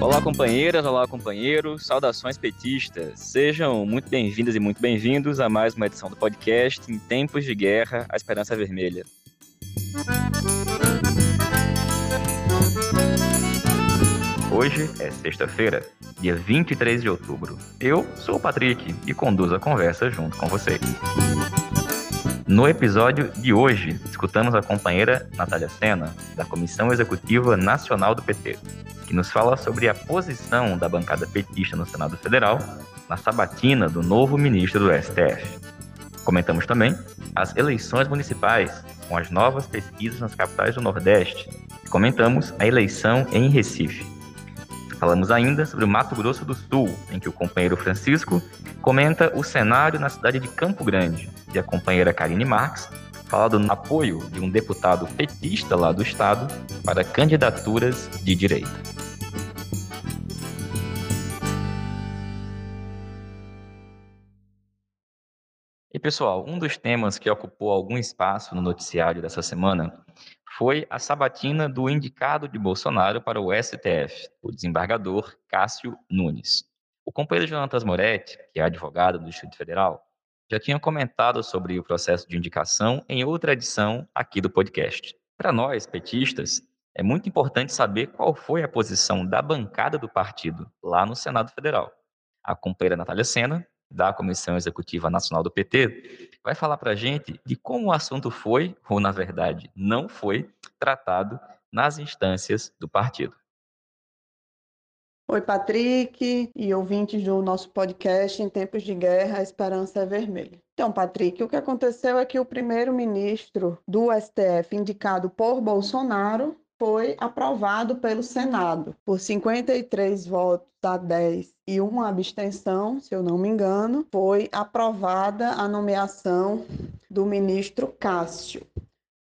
Olá, companheiras, olá, companheiros, saudações petistas. Sejam muito bem-vindas e muito bem-vindos a mais uma edição do podcast Em Tempos de Guerra, a Esperança Vermelha. Hoje é sexta-feira, dia 23 de outubro. Eu sou o Patrick e conduzo a conversa junto com vocês. No episódio de hoje, escutamos a companheira Natália Sena, da Comissão Executiva Nacional do PT, que nos fala sobre a posição da bancada petista no Senado Federal na sabatina do novo ministro do STF. Comentamos também as eleições municipais, com as novas pesquisas nas capitais do Nordeste. E comentamos a eleição em Recife. Falamos ainda sobre o Mato Grosso do Sul, em que o companheiro Francisco comenta o cenário na cidade de Campo Grande, e a companheira Karine Marx fala do apoio de um deputado petista lá do estado para candidaturas de direita. E pessoal, um dos temas que ocupou algum espaço no noticiário dessa semana foi a sabatina do indicado de Bolsonaro para o STF, o desembargador Cássio Nunes. O companheiro Jonatas Moretti, que é advogado do Distrito Federal, já tinha comentado sobre o processo de indicação em outra edição aqui do podcast. Para nós, petistas, é muito importante saber qual foi a posição da bancada do partido lá no Senado Federal. A companheira Natália Sena da Comissão Executiva Nacional do PT, vai falar para a gente de como o assunto foi, ou na verdade não foi, tratado nas instâncias do partido. Oi, Patrick e ouvintes do nosso podcast Em Tempos de Guerra, a Esperança é Vermelha. Então, Patrick, o que aconteceu é que o primeiro-ministro do STF, indicado por Bolsonaro, foi aprovado pelo Senado por 53 votos a 10 e uma abstenção, se eu não me engano, foi aprovada a nomeação do ministro Cássio.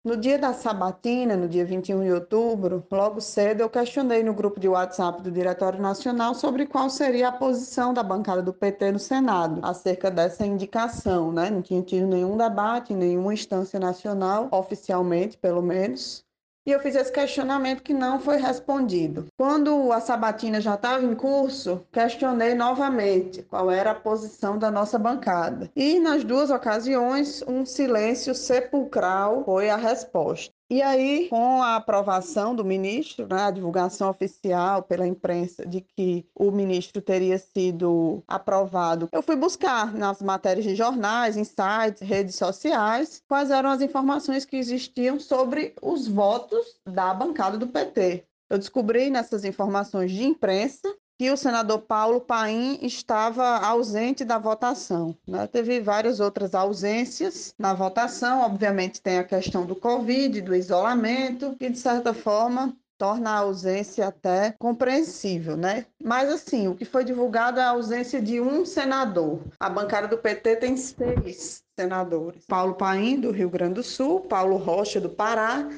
No dia da sabatina, no dia 21 de outubro, logo cedo eu questionei no grupo de WhatsApp do Diretório Nacional sobre qual seria a posição da bancada do PT no Senado acerca dessa indicação, né? Não tinha tido nenhum debate em nenhuma instância nacional, oficialmente, pelo menos, e eu fiz esse questionamento que não foi respondido. Quando a sabatina já estava em curso, questionei novamente qual era a posição da nossa bancada. E nas duas ocasiões, um silêncio sepulcral foi a resposta. E aí, com a aprovação do ministro, né, a divulgação oficial pela imprensa de que o ministro teria sido aprovado, eu fui buscar nas matérias de jornais, em sites, redes sociais, quais eram as informações que existiam sobre os votos da bancada do PT. Eu descobri nessas informações de imprensa que o senador Paulo Paim estava ausente da votação. Né? Teve várias outras ausências na votação, obviamente tem a questão do Covid, do isolamento, que de certa forma torna a ausência até compreensível, né? Mas assim, o que foi divulgado é a ausência de um senador. A bancada do PT tem seis senadores: Paulo Paim do Rio Grande do Sul, Paulo Rocha do Pará,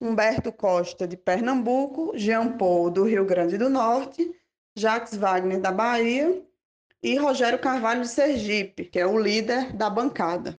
Humberto Costa de Pernambuco, Jean Paul do Rio Grande do Norte Jacques Wagner da Bahia e Rogério Carvalho de Sergipe, que é o líder da bancada.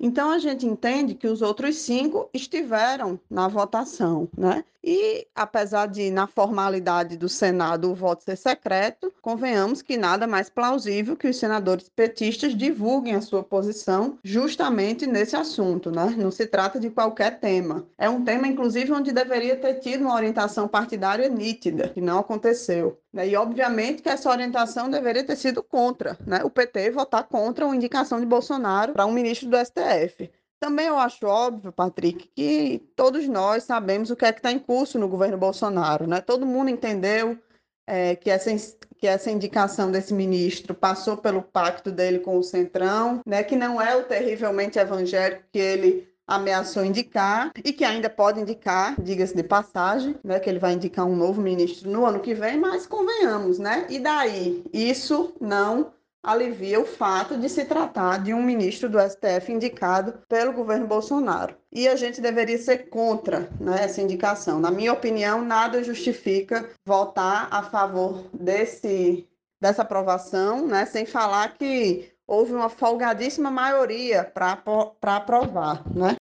Então a gente entende que os outros cinco estiveram na votação, né? E apesar de na formalidade do Senado o voto ser secreto, convenhamos que nada mais plausível que os senadores petistas divulguem a sua posição justamente nesse assunto, né? Não se trata de qualquer tema. É um tema inclusive onde deveria ter tido uma orientação partidária nítida, que não aconteceu. Né? E obviamente que essa orientação deveria ter sido contra, né? O PT votar contra a indicação de Bolsonaro para um ministro do STF. Também eu acho óbvio, Patrick, que todos nós sabemos o que é que está em curso no governo Bolsonaro, né? Todo mundo entendeu é, que, essa, que essa indicação desse ministro passou pelo pacto dele com o Centrão, né? Que não é o terrivelmente evangélico que ele ameaçou indicar e que ainda pode indicar, diga-se de passagem, né, que ele vai indicar um novo ministro no ano que vem, mas convenhamos, né? E daí? Isso não alivia o fato de se tratar de um ministro do STF indicado pelo governo Bolsonaro. E a gente deveria ser contra né, essa indicação. Na minha opinião, nada justifica votar a favor desse, dessa aprovação, né, sem falar que houve uma folgadíssima maioria para aprovar. Né?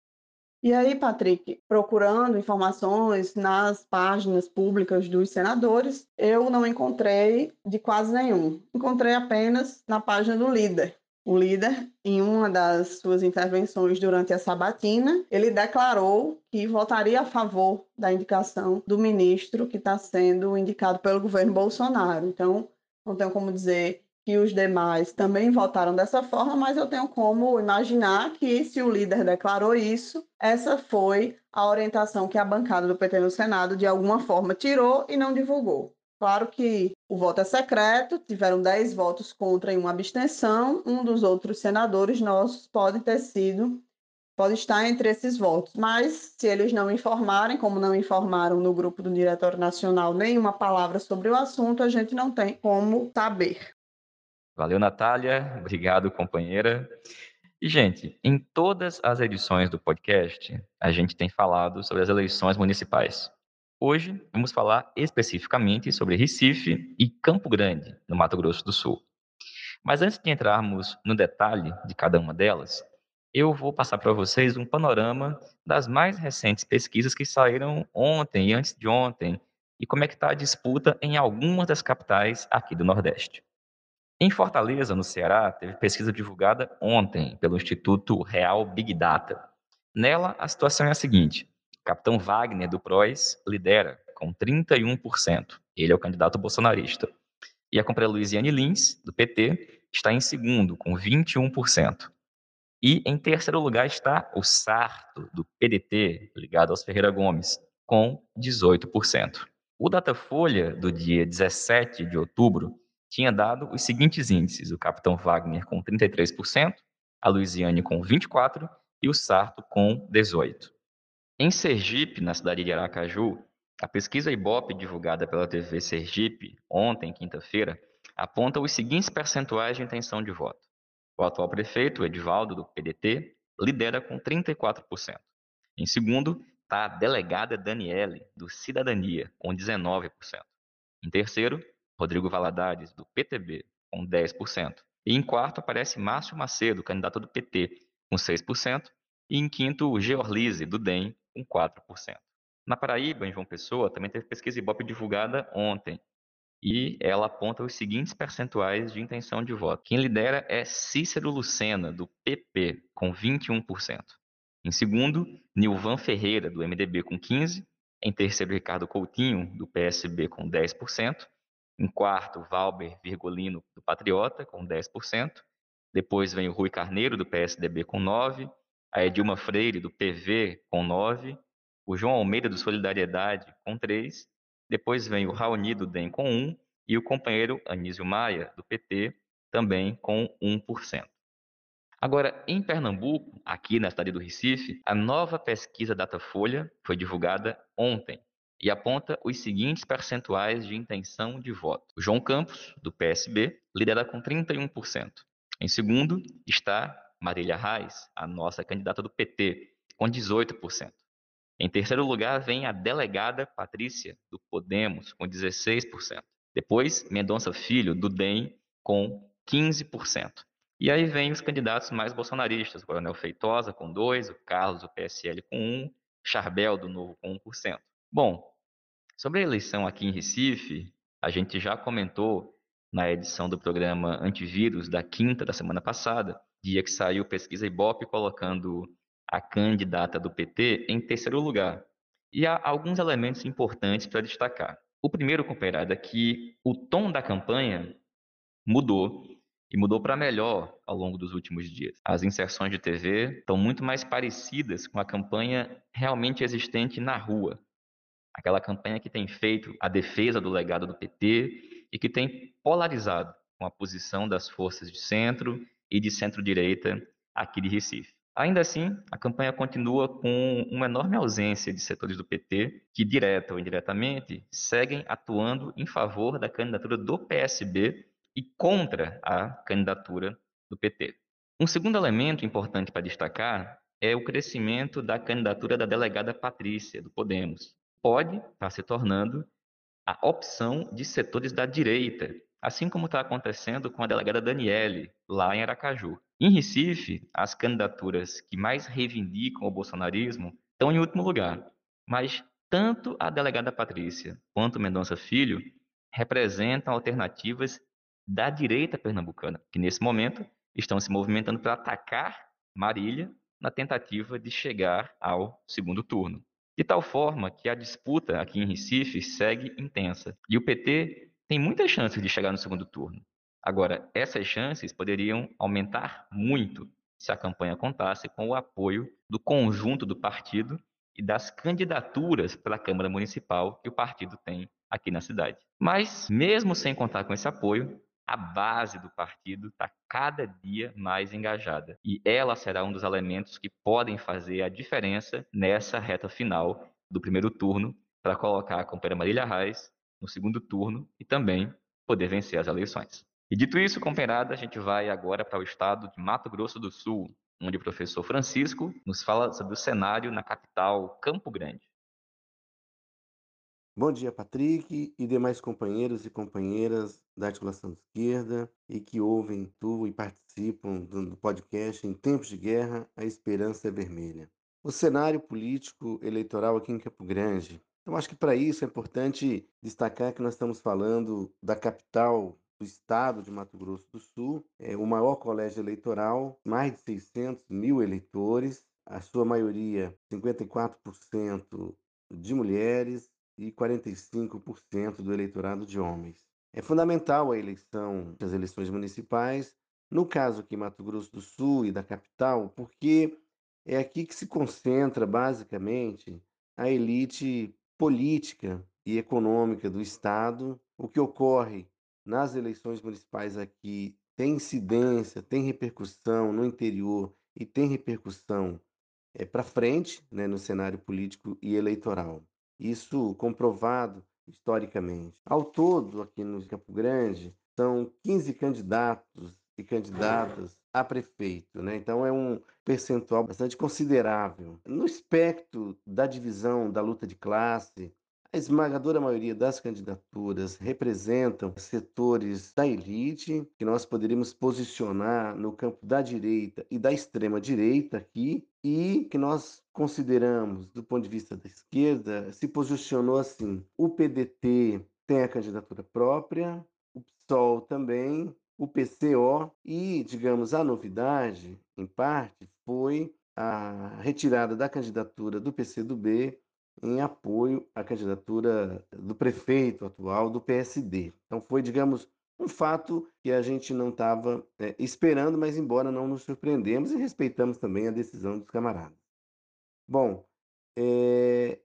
E aí, Patrick, procurando informações nas páginas públicas dos senadores, eu não encontrei de quase nenhum. Encontrei apenas na página do líder. O líder, em uma das suas intervenções durante a sabatina, ele declarou que votaria a favor da indicação do ministro que está sendo indicado pelo governo Bolsonaro. Então, não tenho como dizer que os demais também votaram dessa forma, mas eu tenho como imaginar que, se o líder declarou isso, essa foi a orientação que a bancada do PT no Senado, de alguma forma, tirou e não divulgou. Claro que o voto é secreto, tiveram 10 votos contra e uma abstenção. Um dos outros senadores nossos pode ter sido, pode estar entre esses votos. Mas se eles não informarem, como não informaram no grupo do Diretório Nacional nenhuma palavra sobre o assunto, a gente não tem como saber. Valeu, Natália. Obrigado, companheira. E, gente, em todas as edições do podcast, a gente tem falado sobre as eleições municipais. Hoje, vamos falar especificamente sobre Recife e Campo Grande, no Mato Grosso do Sul. Mas antes de entrarmos no detalhe de cada uma delas, eu vou passar para vocês um panorama das mais recentes pesquisas que saíram ontem e antes de ontem e como é que está a disputa em algumas das capitais aqui do Nordeste. Em Fortaleza, no Ceará, teve pesquisa divulgada ontem pelo Instituto Real Big Data. Nela, a situação é a seguinte: Capitão Wagner do PROS lidera com 31%. Ele é o candidato bolsonarista. E a companheira Luiziane Lins, do PT, está em segundo, com 21%. E em terceiro lugar está o Sarto, do PDT, ligado aos Ferreira Gomes, com 18%. O Datafolha, do dia 17 de outubro, tinha dado os seguintes índices: o capitão Wagner com 33%, a Luiziane com 24% e o Sarto com 18%. Em Sergipe, na cidade de Aracaju, a pesquisa Ibope divulgada pela TV Sergipe ontem, quinta-feira, aponta os seguintes percentuais de intenção de voto. O atual prefeito, Edivaldo, do PDT, lidera com 34%. Em segundo, está a delegada Daniele, do Cidadania, com 19%. Em terceiro, Rodrigo Valadares, do PTB, com 10%. E em quarto aparece Márcio Macedo, candidato do PT, com 6%. E em quinto, o Georlise, do DEM, com 4%. Na Paraíba, em João Pessoa, também teve pesquisa Ibope divulgada ontem. E ela aponta os seguintes percentuais de intenção de voto. Quem lidera é Cícero Lucena, do PP, com 21%. Em segundo, Nilvan Ferreira, do MDB, com 15%. Em terceiro, Ricardo Coutinho, do PSB, com 10%. Em quarto, Valber Virgolino, do Patriota, com 10%. Depois vem o Rui Carneiro, do PSDB, com 9%. A Edilma Freire, do PV, com 9%. O João Almeida, do Solidariedade, com 3%. Depois vem o Raoni, do DEM, com 1%. E o companheiro Anísio Maia, do PT, também com 1%. Agora, em Pernambuco, aqui na cidade do Recife, a nova pesquisa Datafolha foi divulgada ontem e aponta os seguintes percentuais de intenção de voto. O João Campos, do PSB, lidera com 31%. Em segundo está Marília Reis, a nossa candidata do PT, com 18%. Em terceiro lugar vem a delegada Patrícia, do Podemos, com 16%. Depois, Mendonça Filho, do DEM, com 15%. E aí vem os candidatos mais bolsonaristas, o Coronel Feitosa com 2%, o Carlos, do PSL, com 1%, Charbel, do Novo, com 1%. Bom, sobre a eleição aqui em Recife, a gente já comentou na edição do programa Antivírus da quinta da semana passada, dia que saiu pesquisa Ibope colocando a candidata do PT em terceiro lugar. E há alguns elementos importantes para destacar. O primeiro, companheirada, é que o tom da campanha mudou e mudou para melhor ao longo dos últimos dias. As inserções de TV estão muito mais parecidas com a campanha realmente existente na rua, aquela campanha que tem feito a defesa do legado do PT e que tem polarizado com a posição das forças de centro e de centro-direita aqui de Recife. Ainda assim, a campanha continua com uma enorme ausência de setores do PT que, direta ou indiretamente, seguem atuando em favor da candidatura do PSB e contra a candidatura do PT. Um segundo elemento importante para destacar é o crescimento da candidatura da delegada Patrícia, do Podemos, pode estar se tornando a opção de setores da direita assim como está acontecendo com a delegada Daniele, lá em Aracaju. Em Recife, as candidaturas que mais reivindicam o bolsonarismo estão em último lugar, mas tanto a delegada Patrícia quanto Mendonça Filho representam alternativas da direita pernambucana, que nesse momento estão se movimentando para atacar Marília na tentativa de chegar ao segundo turno. De tal forma que a disputa aqui em Recife segue intensa. E o PT tem muitas chances de chegar no segundo turno. Agora, essas chances poderiam aumentar muito se a campanha contasse com o apoio do conjunto do partido e das candidaturas para a Câmara Municipal que o partido tem aqui na cidade. Mas, mesmo sem contar com esse apoio, a base do partido está cada dia mais engajada. E ela será um dos elementos que podem fazer a diferença nessa reta final do primeiro turno para colocar a companheira Marília Reis no segundo turno e também poder vencer as eleições. E dito isso, companheirada, a gente vai agora para o estado de Mato Grosso do Sul, onde o professor Francisco nos fala sobre o cenário na capital Campo Grande. Bom dia, Patrick e demais companheiros e companheiras da articulação esquerda e que ouvem tu e participam do podcast Em Tempos de Guerra, a Esperança é Vermelha. O cenário político eleitoral aqui em Campo Grande. Então, acho que para isso é importante destacar que nós estamos falando da capital do estado de Mato Grosso do Sul, é o maior colégio eleitoral, mais de 600 mil eleitores, a sua maioria, 54% de mulheres, e 45% do eleitorado de homens. É fundamental a eleição das eleições municipais, no caso aqui Mato Grosso do Sul e da capital, porque é aqui que se concentra basicamente a elite política e econômica do estado. O que ocorre nas eleições municipais aqui tem incidência, tem repercussão no interior e tem repercussão é, para frente né, no cenário político e eleitoral. Isso comprovado historicamente. Ao todo, aqui no Campo Grande, são 15 candidatos e candidatas a prefeito, né? Então é um percentual bastante considerável. No espectro da divisão da luta de classe, a esmagadora maioria das candidaturas representam setores da elite, que nós poderíamos posicionar no campo da direita e da extrema direita aqui, e que nós consideramos, do ponto de vista da esquerda, se posicionou assim: o PDT tem a candidatura própria, o PSOL também, o PCO, e, digamos, a novidade, em parte, foi a retirada da candidatura do PCdoB em apoio à candidatura do prefeito atual do PSD. Então foi, digamos, um fato que a gente não estava é, esperando, mas embora não nos surpreendemos e respeitamos também a decisão dos camaradas. Bom, é,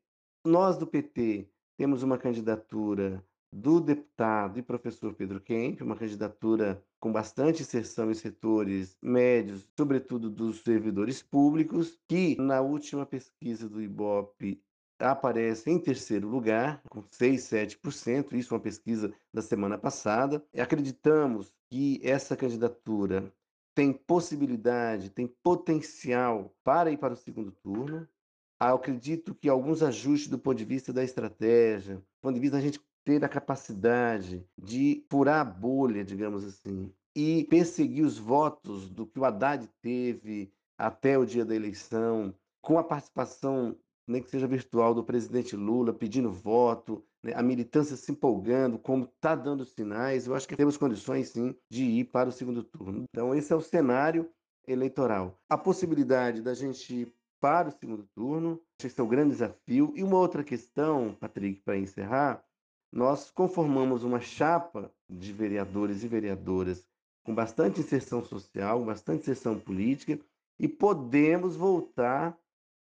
nós do PT temos uma candidatura do deputado e professor Pedro Kemp, uma candidatura com bastante inserção em setores médios, sobretudo dos servidores públicos, que na última pesquisa do IBOP aparece em terceiro lugar, com 6, 7%, isso é uma pesquisa da semana passada. Acreditamos que essa candidatura tem possibilidade, tem potencial para ir para o segundo turno. Eu acredito que alguns ajustes do ponto de vista da estratégia, do ponto de vista da gente ter a capacidade de furar a bolha, digamos assim, e perseguir os votos do que o Haddad teve até o dia da eleição, com a participação nem que seja virtual, do presidente Lula pedindo voto, né, a militância se empolgando, como está dando sinais, eu acho que temos condições sim de ir para o segundo turno. Então, esse é o cenário eleitoral. A possibilidade da gente ir para o segundo turno, esse é o grande desafio. E uma outra questão, Patrick, para encerrar, nós conformamos uma chapa de vereadores e vereadoras com bastante inserção social, bastante inserção política, e podemos voltar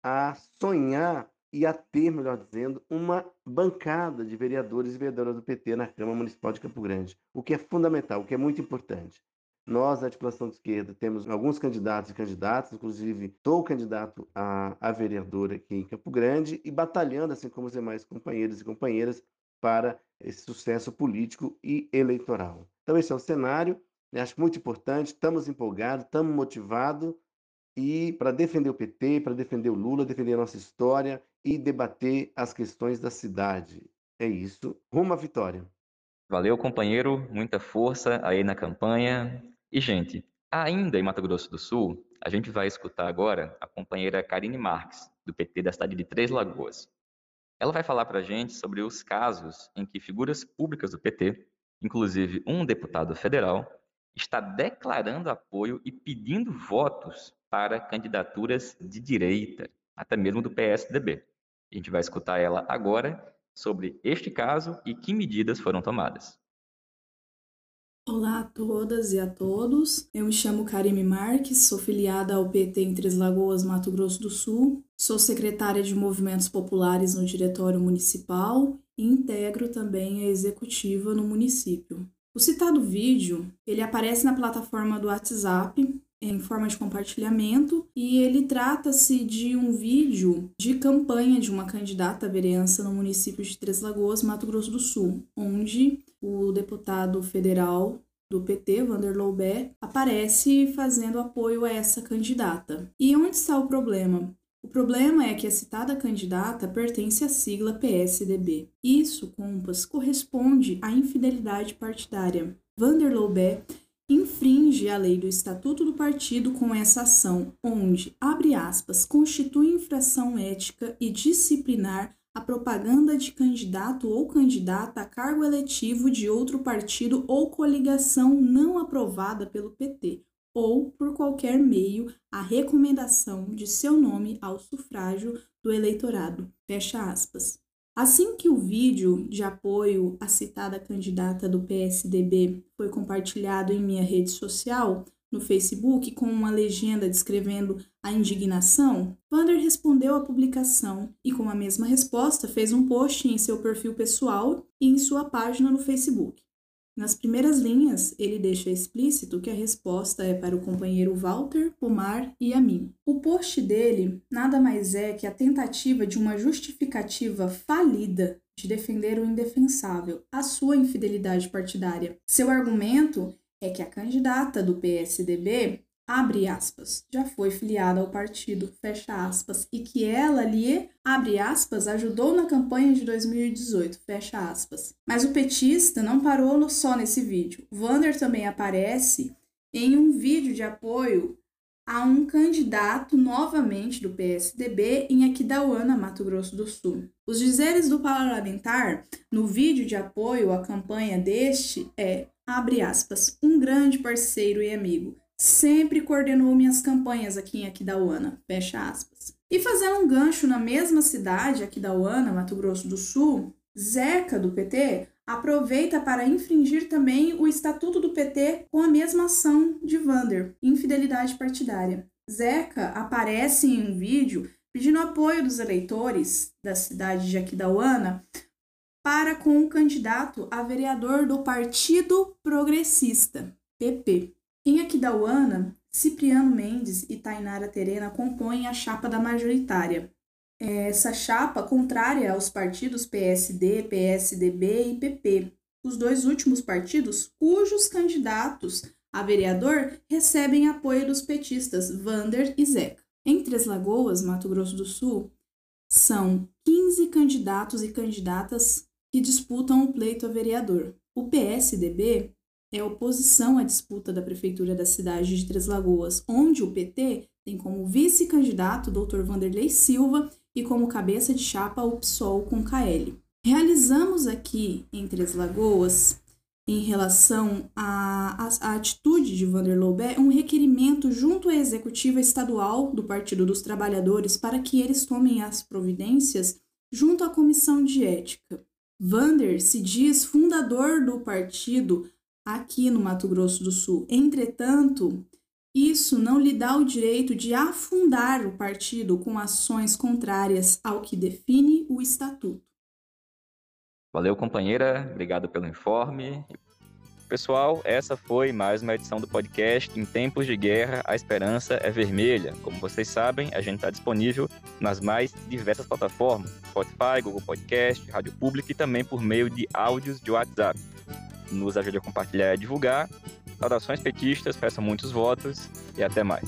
a sonhar e a ter, melhor dizendo, uma bancada de vereadores e vereadoras do PT na Câmara Municipal de Campo Grande, o que é fundamental, o que é muito importante. Nós, a articulação de esquerda, temos alguns candidatos e candidatas, inclusive sou candidato a, a vereadora aqui em Campo Grande e batalhando, assim como os demais companheiros e companheiras, para esse sucesso político e eleitoral. Então, esse é o cenário, né? acho muito importante, estamos empolgados, estamos motivados e para defender o PT, para defender o Lula, defender a nossa história e debater as questões da cidade. É isso. Rumo à vitória. Valeu, companheiro. Muita força aí na campanha. E, gente, ainda em Mato Grosso do Sul, a gente vai escutar agora a companheira Karine Marques, do PT da cidade de Três Lagoas. Ela vai falar para a gente sobre os casos em que figuras públicas do PT, inclusive um deputado federal, está declarando apoio e pedindo votos para candidaturas de direita, até mesmo do PSDB. A gente vai escutar ela agora sobre este caso e que medidas foram tomadas. Olá a todas e a todos. Eu me chamo Karime Marques, sou filiada ao PT em Três Lagoas, Mato Grosso do Sul. Sou secretária de Movimentos Populares no Diretório Municipal e integro também a executiva no município. O citado vídeo, ele aparece na plataforma do WhatsApp em forma de compartilhamento e ele trata-se de um vídeo de campanha de uma candidata à vereança no município de Três Lagoas, Mato Grosso do Sul, onde o deputado federal do PT, Vanderlei Bé, aparece fazendo apoio a essa candidata. E onde está o problema? O problema é que a citada candidata pertence à sigla PSDB. Isso, compas, corresponde à infidelidade partidária. Vanderlei Bé infringe a lei do Estatuto do Partido com essa ação, onde, abre aspas, constitui infração ética e disciplinar a propaganda de candidato ou candidata a cargo eletivo de outro partido ou coligação não aprovada pelo PT, ou, por qualquer meio, a recomendação de seu nome ao sufrágio do eleitorado. Fecha aspas. Assim que o vídeo de apoio à citada candidata do PSDB foi compartilhado em minha rede social, no Facebook, com uma legenda descrevendo a indignação, Vander respondeu à publicação e, com a mesma resposta, fez um post em seu perfil pessoal e em sua página no Facebook. Nas primeiras linhas, ele deixa explícito que a resposta é para o companheiro Walter, Pomar e a mim. O post dele nada mais é que a tentativa de uma justificativa falida de defender o indefensável, a sua infidelidade partidária. Seu argumento é que a candidata do PSDB abre aspas, já foi filiada ao partido, fecha aspas, e que ela lhe, abre aspas, ajudou na campanha de 2018, fecha aspas. Mas o petista não parou só nesse vídeo. Vander também aparece em um vídeo de apoio a um candidato novamente do PSDB em Aquidauana, Mato Grosso do Sul. Os dizeres do parlamentar no vídeo de apoio à campanha deste é, abre aspas, um grande parceiro e amigo sempre coordenou minhas campanhas aqui em Aquidauana, fecha aspas. E fazendo um gancho na mesma cidade, Aquidauana, Mato Grosso do Sul, Zeca, do PT, aproveita para infringir também o estatuto do PT com a mesma ação de Vander, infidelidade partidária. Zeca aparece em um vídeo pedindo apoio dos eleitores da cidade de Aquidauana para com o candidato a vereador do Partido Progressista, PP. Em Aquidauana, Cipriano Mendes e Tainara Terena compõem a chapa da majoritária. Essa chapa contrária aos partidos PSD, PSDB e PP, os dois últimos partidos cujos candidatos a vereador recebem apoio dos petistas Vander e Zeca. Em Três Lagoas, Mato Grosso do Sul, são 15 candidatos e candidatas que disputam o pleito a vereador. O PSDB é oposição à disputa da prefeitura da cidade de Três Lagoas, onde o PT tem como vice-candidato o Dr. Vanderlei Silva e como cabeça de chapa o PSOL com KL. Realizamos aqui em Três Lagoas, em relação à, atitude de Vanderlei Bé, um requerimento junto à executiva estadual do Partido dos Trabalhadores para que eles tomem as providências junto à comissão de ética. Vander se diz fundador do partido aqui no Mato Grosso do Sul. Entretanto, isso não lhe dá o direito de afundar o partido com ações contrárias ao que define o estatuto. Valeu, companheira. Obrigado pelo informe. Pessoal, essa foi mais uma edição do podcast Em Tempos de Guerra, a Esperança é Vermelha. Como vocês sabem, a gente está disponível nas mais diversas plataformas: Spotify, Google Podcast, Rádio Pública e também por meio de áudios de WhatsApp nos ajude a compartilhar e a divulgar. Saudações petistas, peçam muitos votos e até mais.